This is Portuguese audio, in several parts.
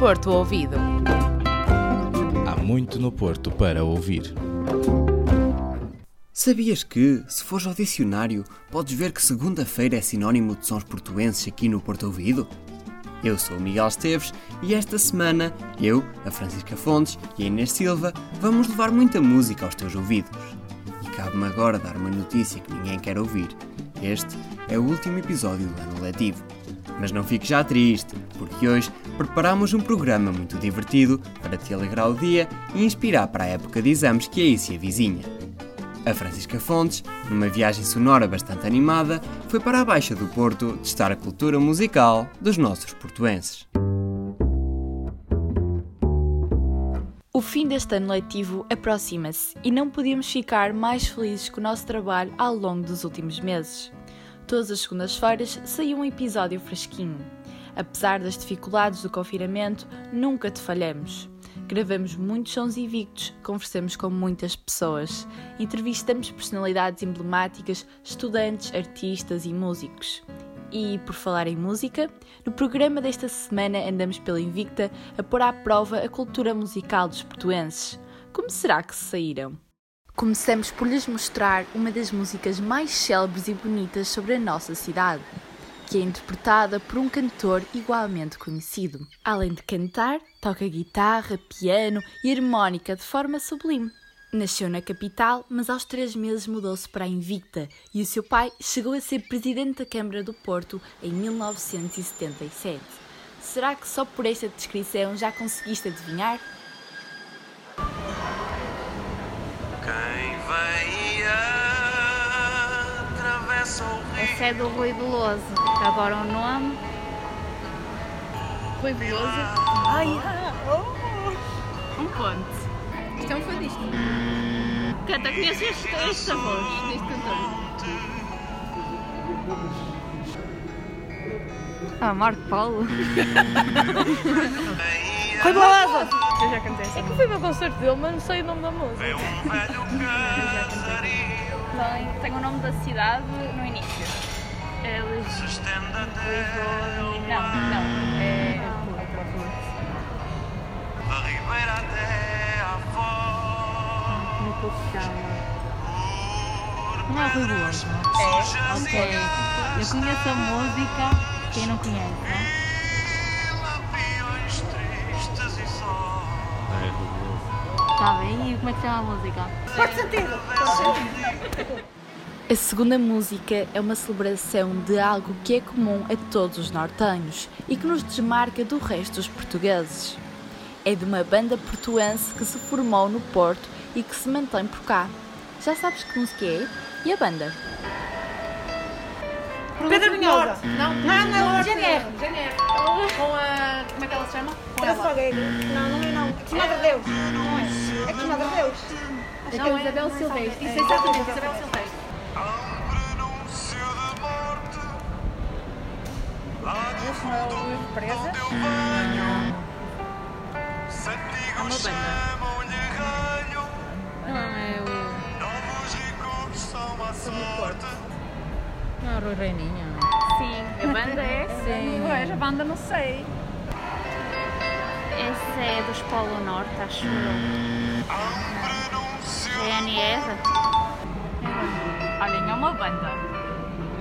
Porto Ouvido. Há muito no Porto para ouvir. Sabias que, se fores ao dicionário, podes ver que segunda-feira é sinónimo de sons portuenses aqui no Porto Ouvido? Eu sou o Miguel Esteves e esta semana eu, a Francisca Fontes e a Inês Silva vamos levar muita música aos teus ouvidos. E cabe-me agora dar uma notícia que ninguém quer ouvir. Este é o último episódio do ano letivo. Mas não fiques já triste, porque hoje preparamos um programa muito divertido para te alegrar o dia e inspirar para a época de exames que aí se avizinha. A Francisca Fontes, numa viagem sonora bastante animada, foi para a Baixa do Porto testar a cultura musical dos nossos portuenses. O fim deste ano letivo aproxima-se e não podíamos ficar mais felizes com o nosso trabalho ao longo dos últimos meses. Todas as segundas-feiras saiu um episódio fresquinho. Apesar das dificuldades do confinamento, nunca te falhamos. Gravamos muitos sons invictos, conversamos com muitas pessoas, entrevistamos personalidades emblemáticas, estudantes, artistas e músicos. E, por falar em música, no programa desta semana andamos pela Invicta a pôr à prova a cultura musical dos portuenses. Como será que se saíram? Começamos por lhes mostrar uma das músicas mais célebres e bonitas sobre a nossa cidade, que é interpretada por um cantor igualmente conhecido. Além de cantar, toca guitarra, piano e harmónica de forma sublime. Nasceu na capital, mas aos três meses mudou-se para a Invicta e o seu pai chegou a ser presidente da Câmara do Porto em 1977. Será que só por esta descrição já conseguiste adivinhar? Esse é do Rui Veloso. Agora o nome. Rui Veloso. Ai, ah, oh. Um ponto. Isto é um fadista. Canta, conheces esta voz deste cantor? Ah, Marco Paulo. Rui Veloso! Eu já cantei É que fui ao concerto dele, mas não sei o nome da música. É um velho casario. Tem, tem o nome da cidade no início. É Lis- Se estende até ao Não, não. É. Da ribeira até à foz. Como é que se chama? Não é Rui Veloso? É? Ok. Eu conheço a música. Quem não conhece, Está bem? E como é que chama a música? A segunda música é uma celebração de algo que é comum a todos os nortenhos e que nos desmarca do resto dos portugueses. É de uma banda portuense que se formou no Porto e que se mantém por cá. Já sabes que música é? E a banda? Pedro Minhosa. Não, Não, não, GNR. GNR. Com a. Como é que ela se chama? Com ela. Não, não é não. É que Madre Deus. Não é. É que Madre Deus. Não, é Isabel Silvestre. Isso é exatamente Isabel Silvestre. Um Esse não é o Luís Presa? Santigos chamam-lhe galho. Não, é o. Novos ricos são a. Não é o Rui Reininha. Sim. A banda é? Sim. Pois, a banda não sei. Esse é dos Polo Norte, acho eu. Um prenúncio GNR? Olhem, é uma banda.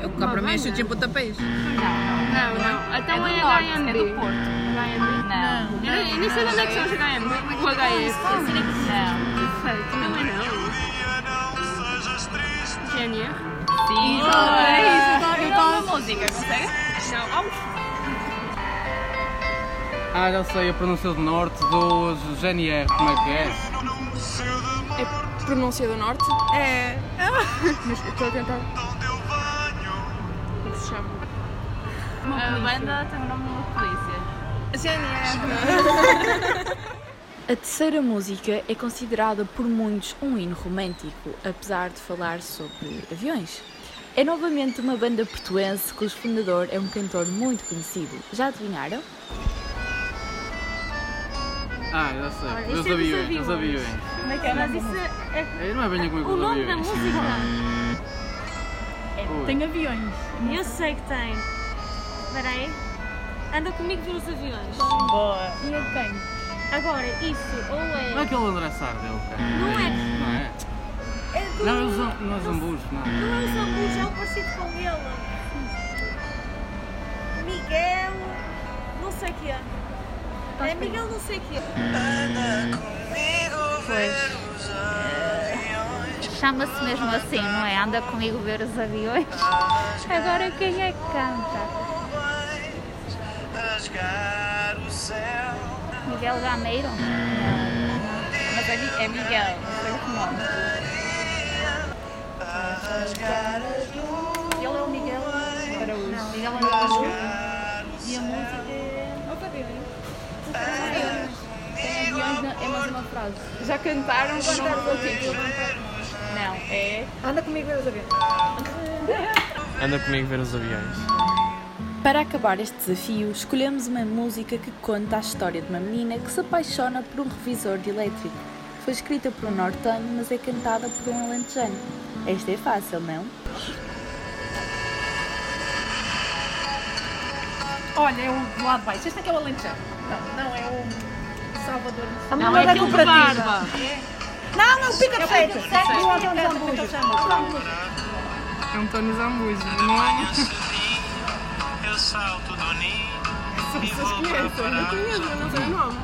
Eu cá para mim é chute em pontapés. Não, não. Até É do é é do Porto. HMB? Não. Eu nem sei de onde é que são os HMB. O HF. Não. Perfeito. Não. dia não. GNR? Sim. É isso. Eu uma música, consegue? Não. Vamos. Ah, já sei, a pronúncia do norte dos GNR, como é que é? É pronúncia do norte? É. Mas estou a tentar. Como se chama? A banda tem o nome de uma polícia. GNR. A terceira música é considerada por muitos um hino romântico, apesar de falar sobre aviões. É novamente uma banda portuense cujo fundador é um cantor muito conhecido. Já adivinharam? Ah, já sei, Olha, os isso é aviões, os aviões. aviões. Como é que é? Mas isso é. É, Não é bem como O nome da música? Tem aviões. Eu sei que tem. Espera aí. Anda comigo ver os aviões. Boa. E é de quem? Agora, isso ou Não é é. aquele André Sardel, cara. Não é. Não é? É Não, é o Zam- não é Zambus, não. Não é o Zambujo, é o parecido com ele. Miguel. Não sei o que é. É Miguel, não sei o que é. Chama-se mesmo assim, não é? Anda comigo ver os aviões. Agora quem é que canta? Miguel Gameiro? Mas é, é Miguel, não sei o nome. Ele é o Miguel Araújo. Não, Miguel Araújo. E a música é. Os aviões. Tem aviões na- é mais uma frase. Já cantaram quando o título? Não, é. Anda comigo ver os aviões. Anda comigo ver os aviões. Para acabar este desafio, escolhemos uma música que conta a história de uma menina que se apaixona por um revisor de elétrico. Foi escrita por um nortano, mas é cantada por um alentejano. Esta é fácil, não? Olha, é o do lado de baixo. Este é que é o Alentejano. Não, não, é o Salvador. A Não, é de cooperativa. barba. Não, não, pica sete. Pica de Sete sete. do Antônio Zambujo. António Zambujo, não é? Eu salto do ninho e Vocês vou conhecem? Eu procurar conheço, mas não sei o nome.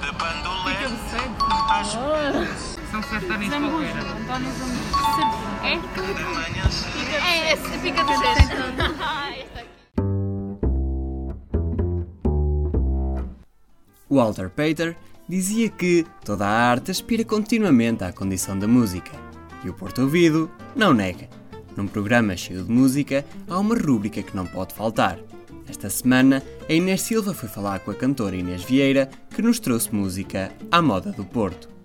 de bandolete Fica de São sertanes qualquer. António Zambujo. É? É, esse fica de. Walter Pater dizia que toda a arte aspira continuamente à condição da música. E o Porto Ouvido não nega. Num programa cheio de música, há uma rúbrica que não pode faltar. Esta semana, a Inês Silva foi falar com a cantora Inês Vieira, que nos trouxe música à moda do Porto.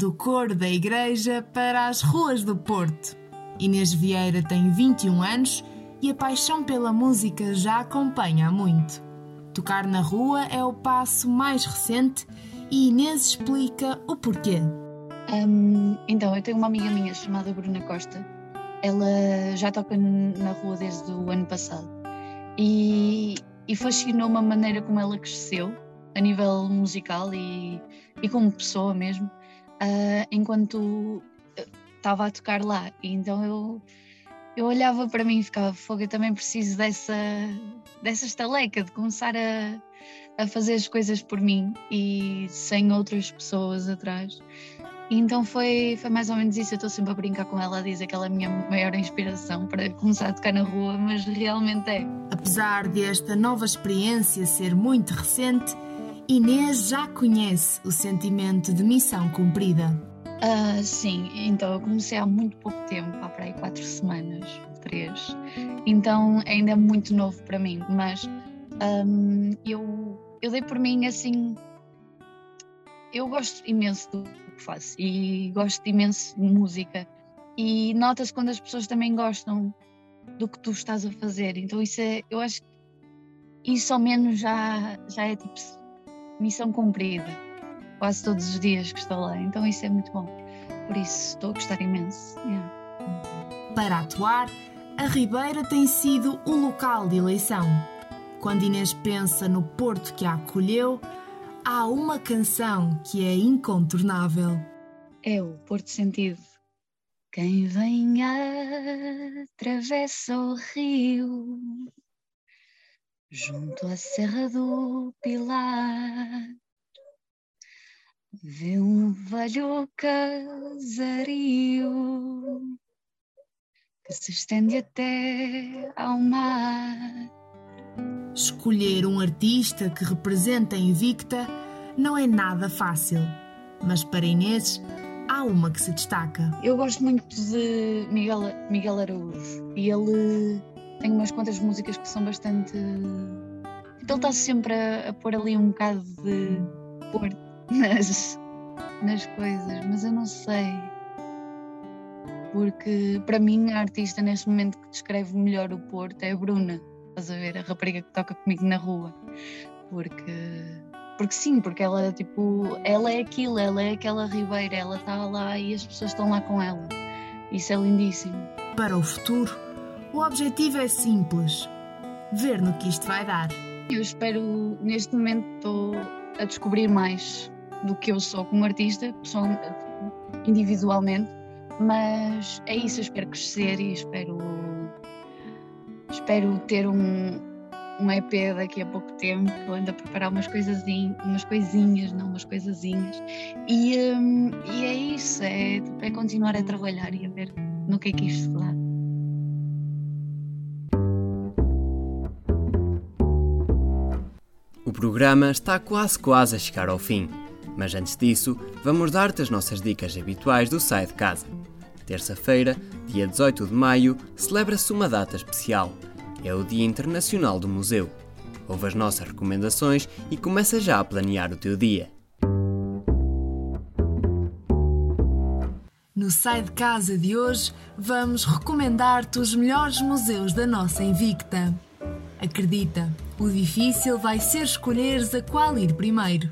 Do coro da igreja para as ruas do Porto. Inês Vieira tem 21 anos e a paixão pela música já acompanha há muito. Tocar na rua é o passo mais recente e Inês explica o porquê. Hum, então, eu tenho uma amiga minha chamada Bruna Costa. Ela já toca na rua desde o ano passado e, e fascinou-me a maneira como ela cresceu a nível musical e, e como pessoa mesmo, ah, enquanto eh, estava a tocar lá. E então eu, eu olhava para mim e ficava, fogo, eu também preciso dessa, dessa estaleca, de começar a, a fazer as coisas por mim e sem outras pessoas atrás. E então foi, foi mais ou menos isso. Eu estou sempre a brincar com ela, a dizer que ela é a minha maior inspiração para começar a tocar na rua, mas realmente é. Apesar desta nova experiência ser muito recente, Inês já conhece o sentimento de missão cumprida. Ah, sim, então eu comecei há muito pouco tempo, há para aí quatro semanas, três. Então ainda é muito novo para mim, mas ahm, eu, eu dei por mim assim. Eu gosto imenso do que faço e gosto imenso de música. E nota-se quando as pessoas também gostam do que tu estás a fazer. Então isso é, eu acho que isso ao menos já, já é tipo missão cumprida. Quase todos os dias que estou lá. Então isso é muito bom. Por isso estou a gostar imenso. yeah. Para atuar, a Ribeira tem sido o local de eleição. Quando Inês pensa no Porto que a acolheu, há uma canção que é incontornável. É o Porto Sentido. Quem vem atravessa o rio junto à Serra do Pilar. Vê um velho casario que se estende até ao mar. Escolher um artista que representa a Invicta não é nada fácil, mas para Inês há uma que se destaca. Eu gosto muito de Miguel, Miguel Araújo e ele tem umas quantas músicas que são bastante. Ele está sempre a, a pôr ali um bocado de Porto nas, nas coisas, mas eu não sei. Porque para mim a artista neste momento que descreve melhor o Porto é a Bruna. Estás a ver? A rapariga que toca comigo na rua. Porque porque sim, porque ela tipo, ela é aquilo, ela é aquela ribeira, ela está lá e as pessoas estão lá com ela. Isso é lindíssimo. para o futuro, o objetivo é simples: ver no que isto vai dar. Eu espero, neste momento, estou a descobrir mais do que eu sou como artista, individualmente, mas é isso, eu espero crescer e espero, espero ter um, um EP daqui a pouco tempo, ando a preparar umas, umas coisinhas, não umas coisazinhas, e, um, e é isso, é, é continuar a trabalhar e a ver no que é que isto dá. O programa está quase quase a chegar ao fim, mas antes disso, vamos dar-te as nossas dicas habituais do Sai de Casa. Terça-feira, dia 18 de maio, celebra-se uma data especial. É o Dia Internacional do Museu. Ouve as nossas recomendações e começa já a planear o teu dia. No Sai de Casa de hoje, vamos recomendar-te os melhores museus da nossa Invicta. Acredita, o difícil vai ser escolheres a qual ir primeiro.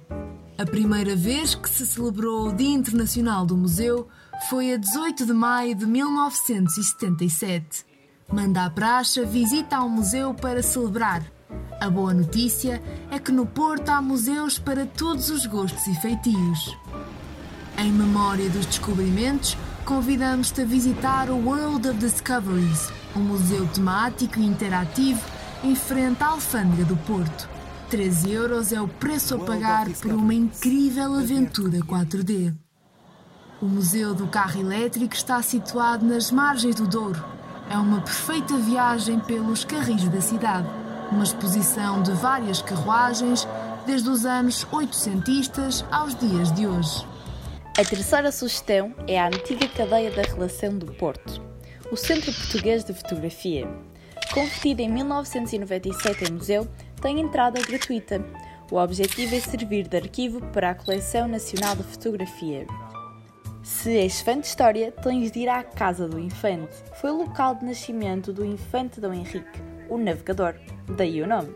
A primeira vez que se celebrou o Dia Internacional do Museu foi a 18 de maio de 1977. Manda a praxa visita ao museu para celebrar. A boa notícia é que no Porto há museus para todos os gostos e feitios. Em memória dos descobrimentos, convidamos-te a visitar o World of Discoveries, um museu temático e interativo em frente à Alfândega do Porto. 13 euros é o preço a pagar por uma incrível aventura 4D. O Museu do Carro Elétrico está situado nas margens do Douro. É uma perfeita viagem pelos carris da cidade. Uma exposição de várias carruagens, desde os anos 800 aos dias de hoje. A terceira sugestão é a antiga cadeia da relação do Porto, o Centro Português de Fotografia. Convertido em 1997 em museu, tem entrada gratuita. O objetivo é servir de arquivo para a Coleção Nacional de Fotografia. Se és fã de história, tens de ir à Casa do Infante. Foi o local de nascimento do Infante Dom Henrique, o navegador, daí o nome.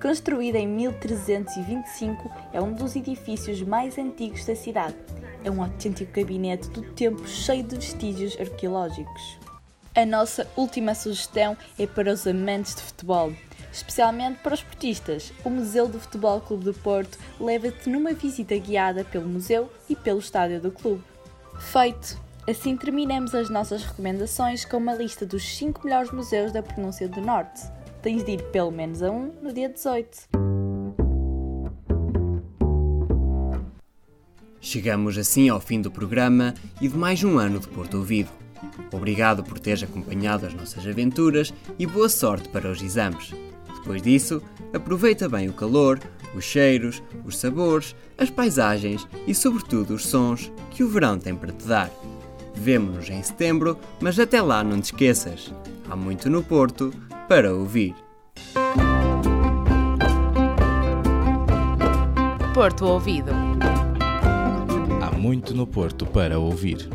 Construído em 1325, é um dos edifícios mais antigos da cidade. É um autêntico gabinete do tempo cheio de vestígios arqueológicos. A nossa última sugestão é para os amantes de futebol, especialmente para os portistas. O Museu do Futebol Clube do Porto leva-te numa visita guiada pelo museu e pelo estádio do clube. Feito! Assim terminamos as nossas recomendações com uma lista dos 5 melhores museus da pronúncia do Norte. Tens de ir pelo menos a um no dia 18. Chegamos assim ao fim do programa e de mais um ano de Porto Ouvido. Obrigado por teres acompanhado as nossas aventuras e boa sorte para os exames. Depois disso, aproveita bem o calor, os cheiros, os sabores, as paisagens e, sobretudo, os sons que o verão tem para te dar. Vemo-nos em setembro, mas até lá não te esqueças: há muito no Porto para ouvir. Porto Ouvido. Há muito no Porto para ouvir.